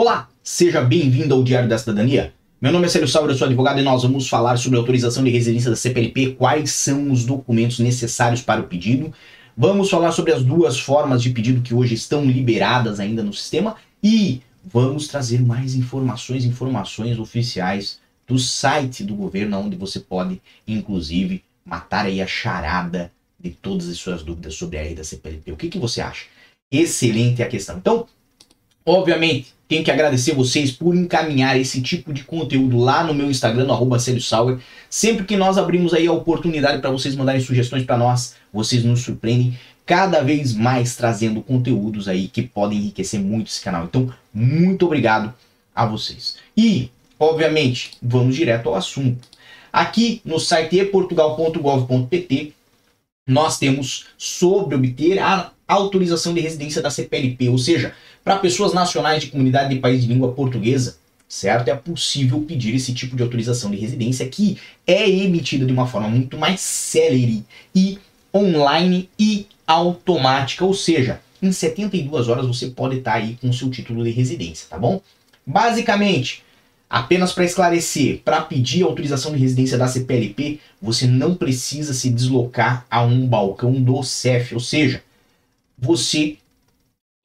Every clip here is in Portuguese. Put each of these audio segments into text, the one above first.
Olá, seja bem-vindo ao Diário da Cidadania. Meu nome é Célio Sauer, eu sou advogado e nós vamos falar sobre a autorização de residência da CPLP, quais são os documentos necessários para o pedido. Vamos falar sobre as duas formas de pedido que hoje estão liberadas ainda no sistema e vamos trazer mais informações, informações oficiais do site do governo, onde você pode, inclusive, matar aí a charada de todas as suas dúvidas sobre a lei da CPLP. O que, que você acha? Excelente a questão. Então, obviamente, tenho que agradecer vocês por encaminhar esse tipo de conteúdo lá no meu Instagram, no arroba Sauer. Sempre que nós abrimos aí a oportunidade para vocês mandarem sugestões para nós, vocês nos surpreendem cada vez mais trazendo conteúdos aí que podem enriquecer muito esse canal. Então, muito obrigado a vocês. E, obviamente, vamos direto ao assunto. Aqui no site eportugal.gov.pt nós temos sobre obter a autorização de residência da CPLP, ou seja, para pessoas nacionais de comunidade de país de língua portuguesa, certo? É possível pedir esse tipo de autorização de residência que é emitida de uma forma muito mais célere e online e automática, ou seja, em 72 horas você pode estar aí com seu título de residência, tá bom? Basicamente, Apenas para esclarecer, para pedir autorização de residência da CPLP, você não precisa se deslocar a um balcão do CEF, ou seja, você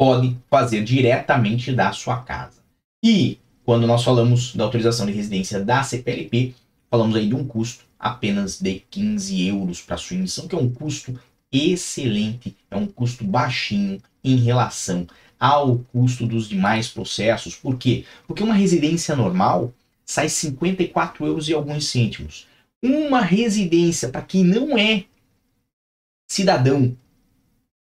pode fazer diretamente da sua casa. E quando nós falamos da autorização de residência da CPLP, falamos aí de um custo apenas de 15 euros para sua emissão, que é um custo excelente, é um custo baixinho em relação ao custo dos demais processos. Por quê? Porque uma residência normal sai 54 euros e alguns cêntimos. Uma residência para quem não é cidadão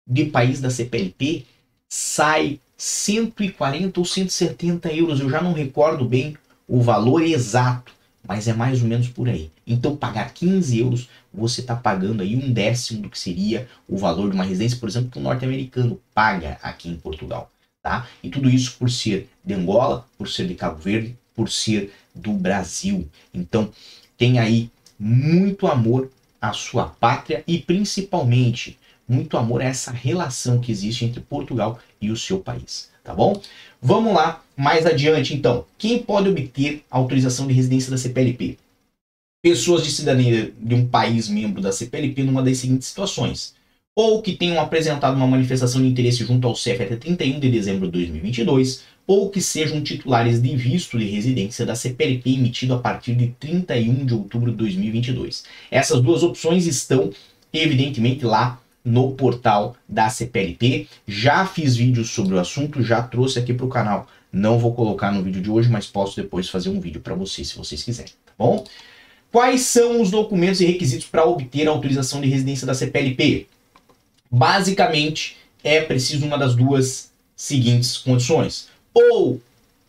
de país da CPLP sai 140 ou 170 euros. Eu já não recordo bem o valor exato, mas é mais ou menos por aí. Então, pagar 15 euros, você está pagando aí um décimo do que seria o valor de uma residência, por exemplo, que o norte-americano paga aqui em Portugal. Tá? E tudo isso por ser de Angola, por ser de Cabo Verde, por ser do Brasil. Então, tem aí muito amor à sua pátria e principalmente muito amor a essa relação que existe entre Portugal e o seu país, tá bom? Vamos lá, mais adiante então. Quem pode obter autorização de residência da CPLP? Pessoas de cidadania de um país membro da CPLP numa das seguintes situações. Ou que tenham apresentado uma manifestação de interesse junto ao CEF até 31 de dezembro de 2022, ou que sejam titulares de visto de residência da CPLP emitido a partir de 31 de outubro de 2022. Essas duas opções estão, evidentemente, lá no portal da CPLP. Já fiz vídeos sobre o assunto, já trouxe aqui para o canal. Não vou colocar no vídeo de hoje, mas posso depois fazer um vídeo para vocês, se vocês quiserem, tá bom? Quais são os documentos e requisitos para obter a autorização de residência da CPLP? Basicamente, é preciso uma das duas seguintes condições. Ou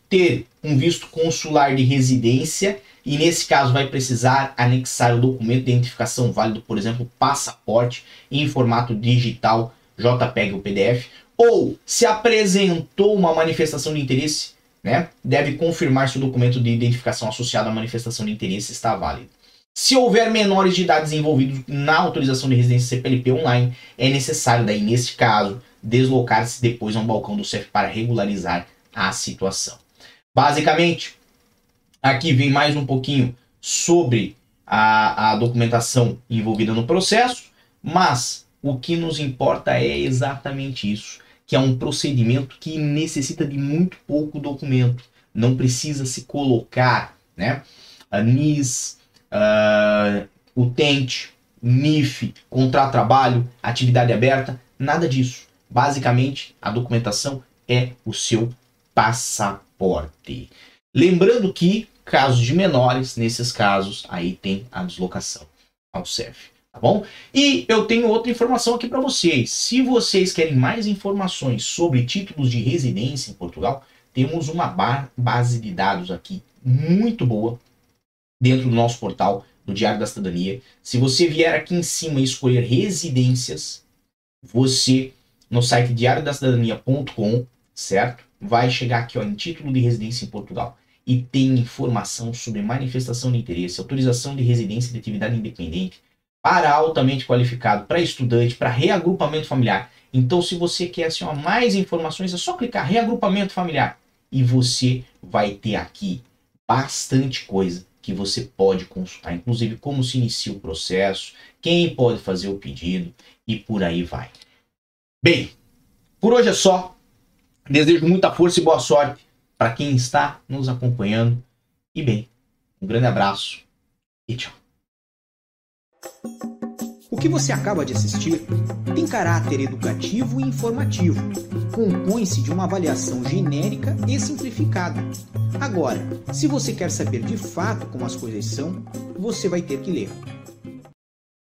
ter um visto consular de residência e nesse caso vai precisar anexar o documento de identificação válido, por exemplo, passaporte em formato digital, JPEG ou PDF, ou se apresentou uma manifestação de interesse, né, deve confirmar se o documento de identificação associado à manifestação de interesse está válido. Se houver menores de idade envolvidos na autorização de residência CPLP online, é necessário, daí, neste caso, deslocar-se depois a um balcão do CEF para regularizar a situação. Basicamente, Aqui vem mais um pouquinho sobre a, a documentação envolvida no processo, mas o que nos importa é exatamente isso, que é um procedimento que necessita de muito pouco documento. Não precisa se colocar, né? A NIS, uh, o TENT, NIF, contrato trabalho, atividade aberta, nada disso. Basicamente, a documentação é o seu passaporte. Lembrando que, casos de menores, nesses casos, aí tem a deslocação ao CEF, tá bom? E eu tenho outra informação aqui para vocês. Se vocês querem mais informações sobre títulos de residência em Portugal, temos uma base de dados aqui muito boa dentro do nosso portal do Diário da Cidadania. Se você vier aqui em cima e escolher residências, você no site diariodacidadania.com, certo? Vai chegar aqui ó, em título de residência em Portugal e tem informação sobre manifestação de interesse, autorização de residência de atividade independente, para altamente qualificado, para estudante, para reagrupamento familiar. Então, se você quer assim, ó, mais informações, é só clicar reagrupamento familiar e você vai ter aqui bastante coisa que você pode consultar, inclusive como se inicia o processo, quem pode fazer o pedido e por aí vai. Bem, por hoje é só. Desejo muita força e boa sorte para quem está nos acompanhando. E bem, um grande abraço e tchau. O que você acaba de assistir tem caráter educativo e informativo. Compõe-se de uma avaliação genérica e simplificada. Agora, se você quer saber de fato como as coisas são, você vai ter que ler.